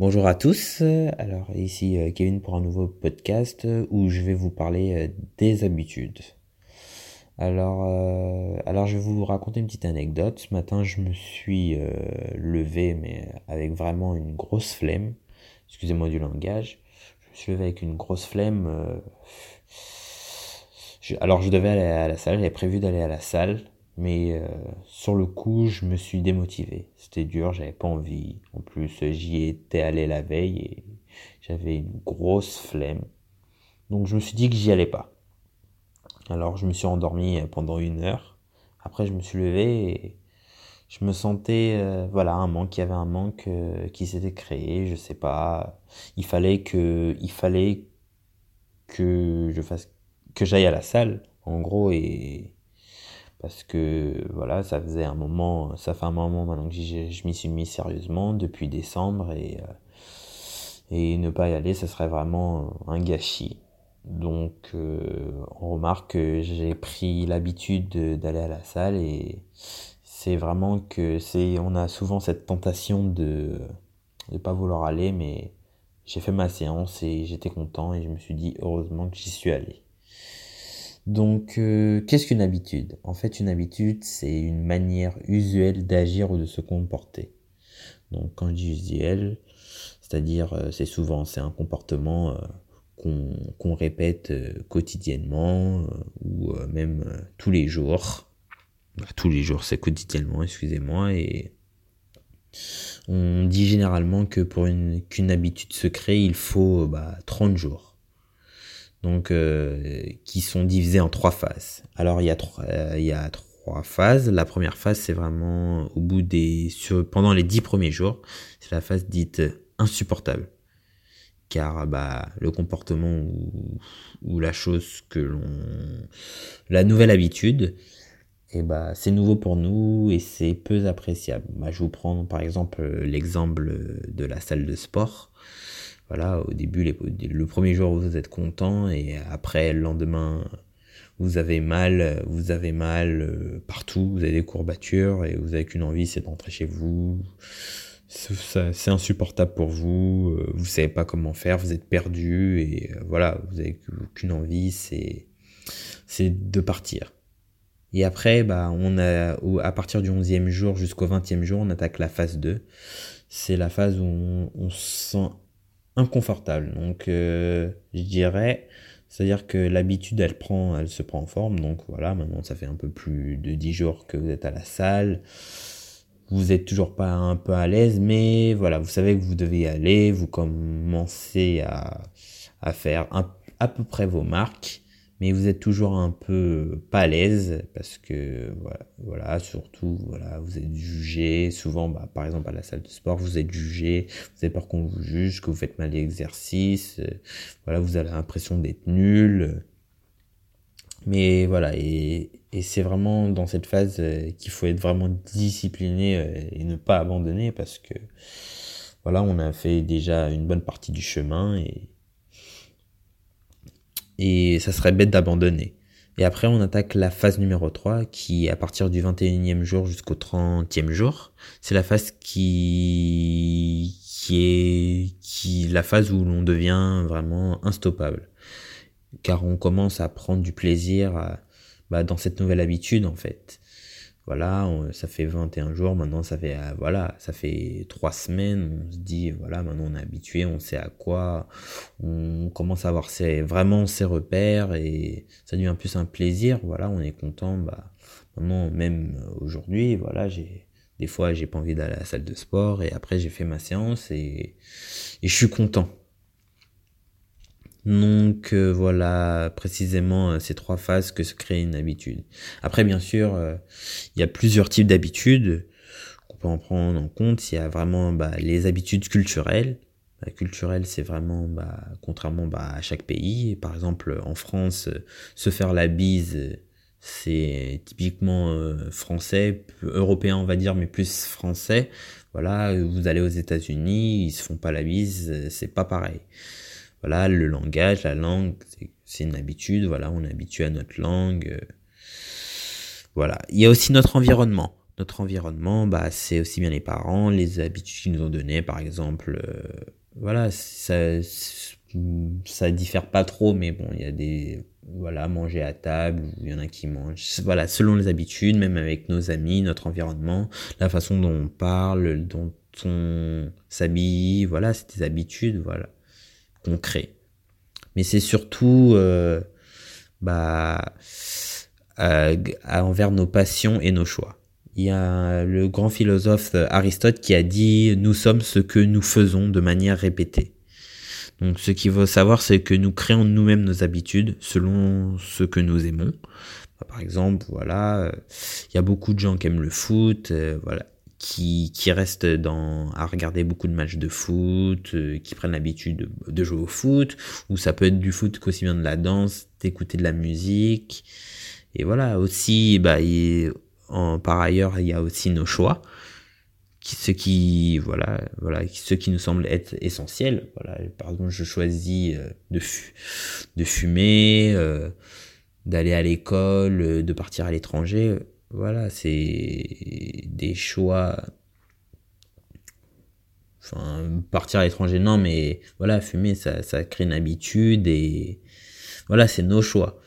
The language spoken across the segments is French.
Bonjour à tous, alors ici euh, Kevin pour un nouveau podcast où je vais vous parler euh, des habitudes. Alors, euh, alors je vais vous raconter une petite anecdote. Ce matin je me suis levé mais avec vraiment une grosse flemme, excusez-moi du langage, je me suis levé avec une grosse flemme. alors je devais aller à la salle, j'avais prévu d'aller à la salle, mais euh, sur le coup, je me suis démotivé. C'était dur, j'avais pas envie. En plus, j'y étais allé la veille et j'avais une grosse flemme. Donc je me suis dit que j'y allais pas. Alors je me suis endormi pendant une heure. Après, je me suis levé et je me sentais, euh, voilà, un manque. Il y avait un manque euh, qui s'était créé. Je sais pas. Il fallait que, il fallait que je fasse, que j'aille à la salle, en gros, et parce que voilà, ça faisait un moment, ça fait un moment maintenant que je m'y suis mis sérieusement depuis décembre et, euh, et ne pas y aller, ça serait vraiment un gâchis. Donc euh, on remarque que j'ai pris l'habitude d'aller à la salle et c'est vraiment que c'est on a souvent cette tentation de ne pas vouloir aller mais j'ai fait ma séance et j'étais content et je me suis dit heureusement que j'y suis allé. Donc, euh, qu'est-ce qu'une habitude? En fait, une habitude, c'est une manière usuelle d'agir ou de se comporter. Donc, quand je dis usuel, c'est-à-dire, euh, c'est souvent, c'est un comportement euh, qu'on répète quotidiennement ou même tous les jours. Bah, tous les jours, c'est quotidiennement, excusez-moi, et on dit généralement que pour qu'une habitude se crée, il faut bah, 30 jours donc euh, qui sont divisés en trois phases. Alors il y a trois, euh, il y a trois phases. La première phase c'est vraiment au bout des sur, pendant les dix premiers jours, c'est la phase dite insupportable, car bah le comportement ou, ou la chose que l'on, la nouvelle habitude, et eh bah c'est nouveau pour nous et c'est peu appréciable. Bah, je vous prends par exemple l'exemple de la salle de sport voilà, au début, le premier jour, vous êtes content et après, le lendemain, vous avez mal, vous avez mal euh, partout, vous avez des courbatures et vous avez qu'une envie, c'est d'entrer chez vous. C'est insupportable pour vous, euh, vous savez pas comment faire, vous êtes perdu et euh, voilà, vous avez qu'une envie, c'est c'est de partir. Et après, bah, on a, à partir du 11e jour jusqu'au 20e jour, on attaque la phase 2. C'est la phase où on, se sent inconfortable. Donc, euh, je dirais, c'est-à-dire que l'habitude, elle prend, elle se prend en forme. Donc voilà, maintenant, ça fait un peu plus de 10 jours que vous êtes à la salle. Vous êtes toujours pas un peu à l'aise, mais voilà, vous savez que vous devez y aller. Vous commencez à, à faire à peu près vos marques mais vous êtes toujours un peu pas à l'aise parce que voilà, voilà, surtout voilà, vous êtes jugé. Souvent bah, par exemple à la salle de sport vous êtes jugé, vous avez peur qu'on vous juge, que vous faites mal l'exercice, voilà, vous avez l'impression d'être nul. Mais voilà et, et c'est vraiment dans cette phase euh, qu'il faut être vraiment discipliné euh, et ne pas abandonner parce que voilà, on a fait déjà une bonne partie du chemin et et ça serait bête d'abandonner. Et après, on attaque la phase numéro 3, qui à partir du 21e jour jusqu'au 30e jour, c'est la phase qui, qui est, qui, la phase où l'on devient vraiment instoppable. Car on commence à prendre du plaisir bah, dans cette nouvelle habitude, en fait voilà, ça fait 21 jours, maintenant ça fait, euh, voilà, ça fait 3 semaines, on se dit, voilà, maintenant on est habitué, on sait à quoi, on commence à avoir vraiment ses repères et ça devient plus un plaisir, voilà, on est content, bah, maintenant même aujourd'hui, voilà, j'ai, des fois j'ai pas envie d'aller à la salle de sport et après j'ai fait ma séance et je suis content. Donc euh, voilà précisément euh, ces trois phases que se crée une habitude. Après bien sûr, euh, il y a plusieurs types d'habitudes qu'on peut en prendre en compte. Il y a vraiment bah, les habitudes culturelles. La culturelle, c'est vraiment, bah, contrairement bah, à chaque pays, par exemple en France, se faire la bise, c'est typiquement français, européen on va dire, mais plus français. Voilà, vous allez aux États-Unis, ils se font pas la bise, c'est pas pareil voilà, le langage, la langue, c'est une habitude, voilà, on est habitué à notre langue. Euh, voilà. Il y a aussi notre environnement. notre environnement, bah, c'est aussi bien les parents, les habitudes qu'ils nous ont données, par exemple. Euh, voilà, ça, ça diffère pas trop, mais bon, il y a des, voilà, manger à table, il y en a qui mangent, voilà, selon les habitudes, même avec nos amis, notre environnement, la façon dont on parle, dont on s'habille, voilà, c'est des habitudes, voilà, qu'on crée. Mais c'est surtout, euh, bah, euh, envers nos passions et nos choix. Il y a le grand philosophe Aristote qui a dit nous sommes ce que nous faisons de manière répétée. Donc ce qu'il faut savoir c'est que nous créons nous-mêmes nos habitudes selon ce que nous aimons. Par exemple, voilà, euh, il y a beaucoup de gens qui aiment le foot, voilà, qui, qui restent dans, à regarder beaucoup de matchs de foot, euh, qui prennent l'habitude de, jouer au foot, ou ça peut être du foot qu'aussi bien de la danse, d'écouter de la musique. Et voilà, aussi, bah, en, par ailleurs, il y a aussi nos choix, qui, ce qui, voilà, voilà, ce qui nous semble être essentiel. Voilà, par exemple, je choisis euh, de, de fumer, euh, d'aller à l'école, de partir à l'étranger voilà, c'est choix. Enfin, partir à l'étranger, non, mais voilà, fumer, ça, ça crée une habitude et voilà, c'est nos choix.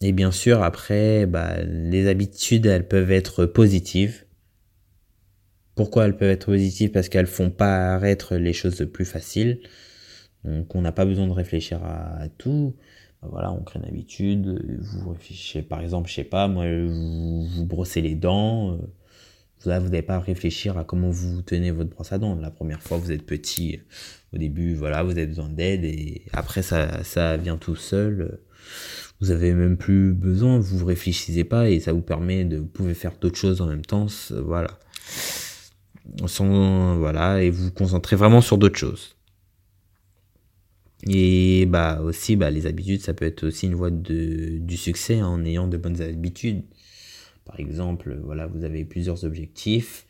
Et bien sûr, après, bah, les habitudes, elles peuvent être positives. Pourquoi elles peuvent être positives? Parce qu'elles font paraître les choses plus faciles. Donc, on n'a pas besoin de réfléchir à tout voilà, on crée une habitude, vous réfléchissez, par exemple, je sais pas, moi, vous, vous brossez les dents, euh, vous n'avez pas à réfléchir à comment vous tenez votre brosse à dents. La première fois, vous êtes petit, au début, voilà, vous avez besoin d'aide, et après, ça, ça vient tout seul. Vous avez même plus besoin, vous réfléchissez pas, et ça vous permet de, vous pouvez faire d'autres choses en même temps, voilà. Sans, voilà, et vous vous concentrez vraiment sur d'autres choses. Et bah aussi, bah, les habitudes, ça peut être aussi une voie de, du succès en ayant de bonnes habitudes. Par exemple, voilà, vous avez plusieurs objectifs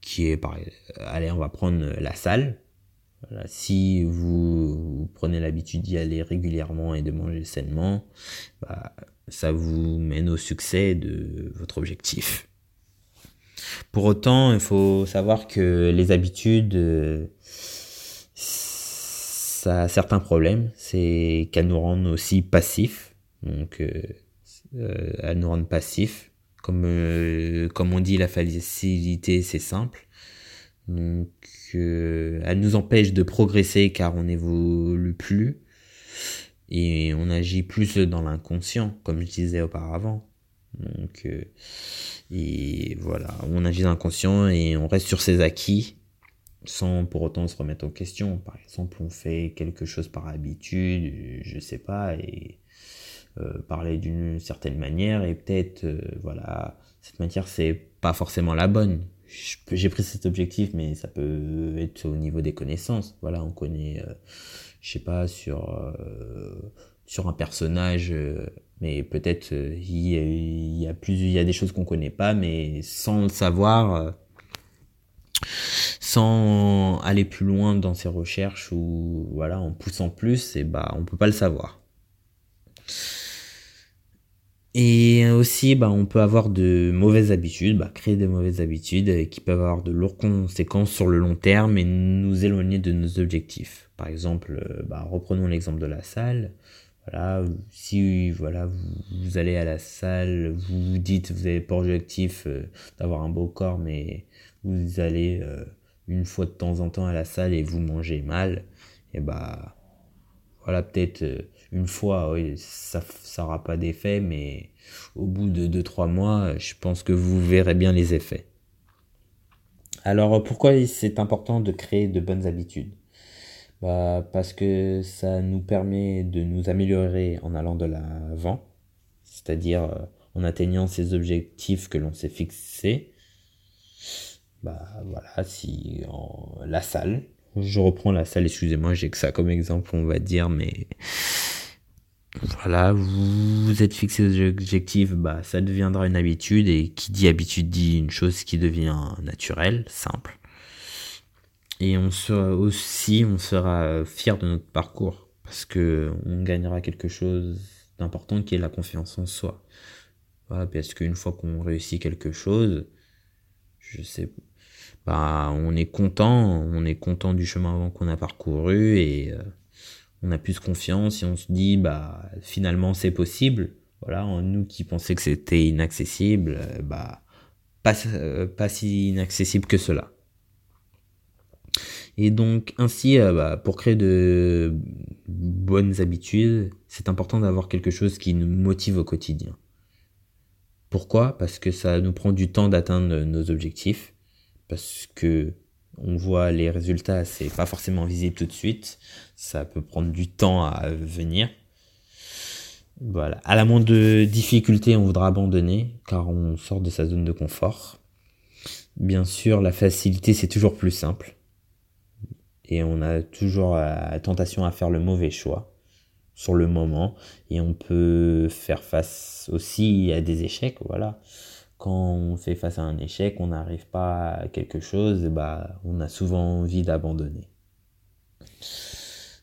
qui est par allez, on va prendre la salle. Si vous, prenez l'habitude d'y aller régulièrement et de manger sainement, bah, ça vous mène au succès de votre objectif. Pour autant, il faut savoir que les habitudes euh, ça a certains problèmes, c'est qu'elles nous rendent aussi passifs. Donc, euh, euh, nous rendent passifs. Comme, euh, comme on dit, la facilité, c'est simple. Donc, elles nous empêchent de progresser car on n'évolue plus. Et on agit plus dans l'inconscient, comme je disais auparavant. Donc, et voilà, on agit dans l'inconscient et on reste sur ses acquis sans pour autant se remettre en question. Par exemple, on fait quelque chose par habitude, je sais pas, et euh, parler d'une certaine manière, et peut-être, euh, voilà, cette matière, c'est pas forcément la bonne. J'ai pris cet objectif, mais ça peut être au niveau des connaissances. Voilà, on connaît, euh, je sais pas, sur, sur un personnage, mais peut-être il, y a plus, il y a des choses qu'on connaît pas, mais sans le savoir sans aller plus loin dans ses recherches ou voilà en poussant plus et bah on peut pas le savoir. Et aussi bah on peut avoir de mauvaises habitudes bah, créer de mauvaises habitudes qui peuvent avoir de lourdes conséquences sur le long terme et nous éloigner de nos objectifs. Par exemple euh, bah, reprenons l'exemple de la salle. Voilà si voilà vous, allez à la salle vous vous dites vous avez pour objectif euh, d'avoir un beau corps mais vous allez euh, une fois de temps en temps à la salle et vous mangez mal, et bah voilà, peut-être euh, une fois, ça n'aura pas d'effet, mais au bout de 2-3 mois, je pense que vous verrez bien les effets. Alors pourquoi c'est important de créer de bonnes habitudes? Bah, Parce que ça nous permet de nous améliorer en allant de l'avant, c'est-à-dire euh, en atteignant ces objectifs que l'on s'est fixés bah voilà, si la salle, je reprends la salle, excusez-moi, j'ai que ça comme exemple, on va dire, mais voilà, vous, êtes fixé aux objectifs, bah ça deviendra une habitude et qui dit habitude dit une chose qui devient naturelle, simple. Et on sera aussi, on sera fier de notre parcours parce que on gagnera quelque chose d'important qui est la confiance en soi. Voilà, parce qu'une fois qu'on réussit quelque chose, je sais, bah, on est content, on est content du chemin qu'on a parcouru et euh, on a plus confiance et on se dit, bah, finalement, c'est possible. Voilà, nous qui pensions que c'était inaccessible, euh, bah, pas, euh, pas si inaccessible que cela. Et donc ainsi, bah, pour créer de bonnes habitudes, c'est important d'avoir quelque chose qui nous motive au quotidien. Pourquoi? Parce que ça nous prend du temps d'atteindre nos objectifs, parce que on voit les résultats, c'est pas forcément visible tout de suite, ça peut prendre du temps à venir. Voilà. À la moindre difficulté, on voudra abandonner, car on sort de sa zone de confort. Bien sûr, la facilité, c'est toujours plus simple. Et on a toujours la tentation à faire le mauvais choix sur le moment et on peut faire face aussi à des échecs voilà. Quand on fait face à un échec on n'arrive pas à quelque chose bah on a souvent envie d'abandonner.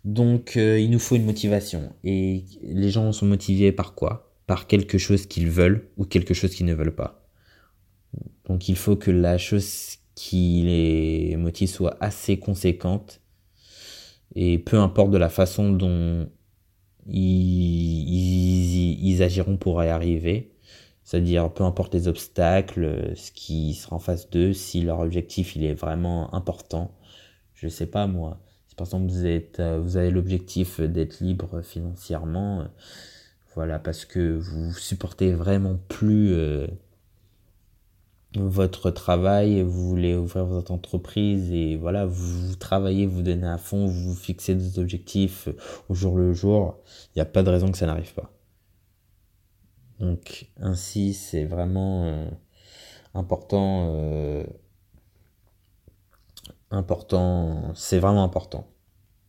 Donc euh, il nous faut une motivation. Et les gens sont motivés par quoi? Par quelque chose qu'ils veulent ou quelque chose qu'ils ne veulent pas. Donc il faut que la chose qui les motive soit assez conséquente. Et peu importe de la façon dont ils, ils, agiront pour y arriver. C'est-à-dire, peu importe les obstacles, ce qui sera en face d'eux, si leur objectif il est vraiment important. Je sais pas moi. Si par exemple vous êtes, euh, vous avez l'objectif d'être libre financièrement, euh, voilà, parce que vous supportez vraiment plus euh, votre travail, vous voulez ouvrir votre entreprise et voilà, vous, travaillez, vous donnez à fond, vous fixez des objectifs au jour le jour, il n'y a pas de raison que ça n'arrive pas. Donc ainsi, c'est vraiment euh, important, euh, important, c'est vraiment important.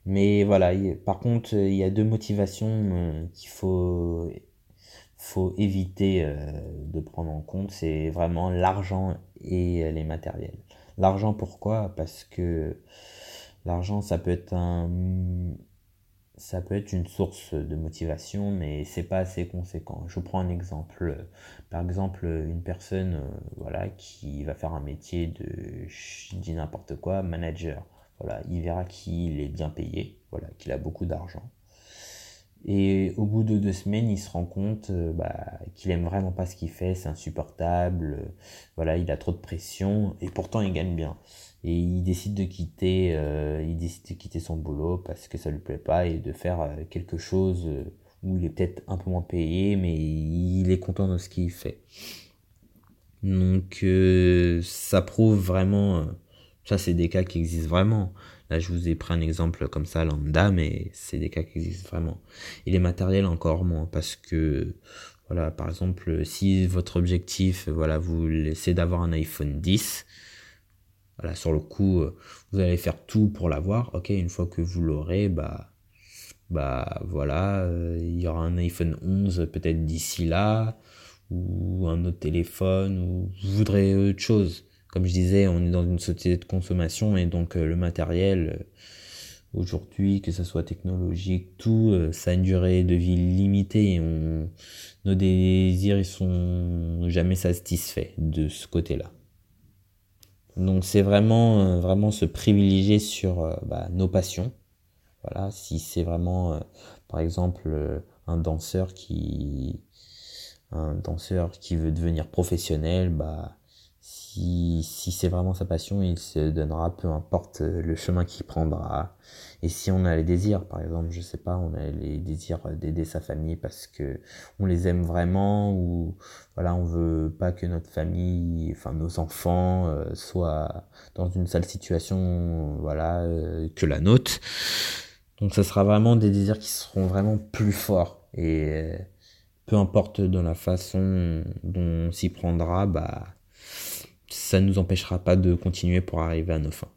Mais voilà, par contre, il y a deux motivations euh, qu'il faut faut éviter euh, de prendre en compte, c'est vraiment l'argent et les matériels. L'argent pourquoi? Parce que l'argent ça peut être un ça peut être une source de motivation mais c'est pas assez conséquent. Je prends un exemple. Par exemple, une personne euh, voilà qui va faire un métier de je dis n'importe quoi, manager. Voilà, il verra qu'il est bien payé, voilà, qu'il a beaucoup d'argent. Et au bout de deux semaines, il se rend compte euh, bah, qu'il aime vraiment pas ce qu'il fait, c'est insupportable, euh, voilà, il a trop de pression, et pourtant il gagne bien. Et il décide de quitter, euh, il décide de quitter son boulot parce que ça lui plaît pas et de faire quelque chose où il est peut-être un peu moins payé, mais il est content de ce qu'il fait. Donc ça prouve vraiment, ça c'est des cas qui existent vraiment. Là, je vous ai pris un exemple comme ça, lambda, mais c'est des cas qui existent vraiment. Et les matériels encore moins, parce que, voilà, par exemple, si votre objectif, voilà, vous laissez d'avoir un iPhone 10, voilà, sur le coup, vous allez faire tout pour l'avoir. Ok, une fois que vous l'aurez, bah, bah, voilà, euh, il y aura un iPhone 11 peut-être d'ici là, ou un autre téléphone, ou vous voudrez autre chose comme je disais, on est dans une société de consommation et donc euh, le matériel, euh, aujourd'hui, que ce soit technologique, tout, euh, ça a une durée de vie limitée et on, nos désirs, ils sont jamais satisfaits de ce côté-là. Donc c'est vraiment, vraiment se privilégier sur bah, nos passions. Voilà, si c'est vraiment, par exemple, un danseur qui, un danseur qui veut devenir professionnel, bah, si, c'est vraiment sa passion, il se donnera, peu importe le chemin qu'il prendra. Et si on a les désirs, par exemple, je sais pas, on a les désirs d'aider sa famille parce que on les aime vraiment ou voilà, on veut pas que notre famille, enfin nos enfants euh, soient dans une sale situation, voilà, euh, que la nôtre. Donc ça sera vraiment des désirs qui seront vraiment plus forts et euh, peu importe dans la façon dont on s'y prendra, bah ça ne nous empêchera pas de continuer pour arriver à nos fins.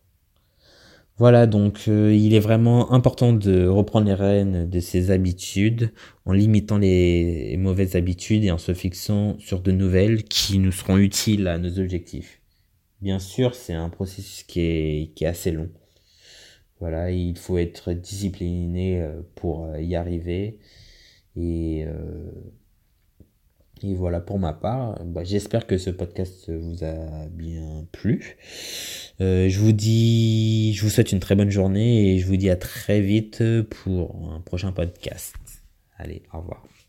Voilà, donc euh, il est vraiment important de reprendre les rênes de ses habitudes en limitant les mauvaises habitudes et en se fixant sur de nouvelles qui nous seront utiles à nos objectifs. Bien sûr, c'est un processus qui est, qui est assez long. Voilà, il faut être discipliné euh, pour euh, y arriver et Et voilà pour ma part. Bah, J'espère que ce podcast vous a bien plu. Euh, je vous dis, je vous souhaite une très bonne journée et je vous dis à très vite pour un prochain podcast. Allez, au revoir.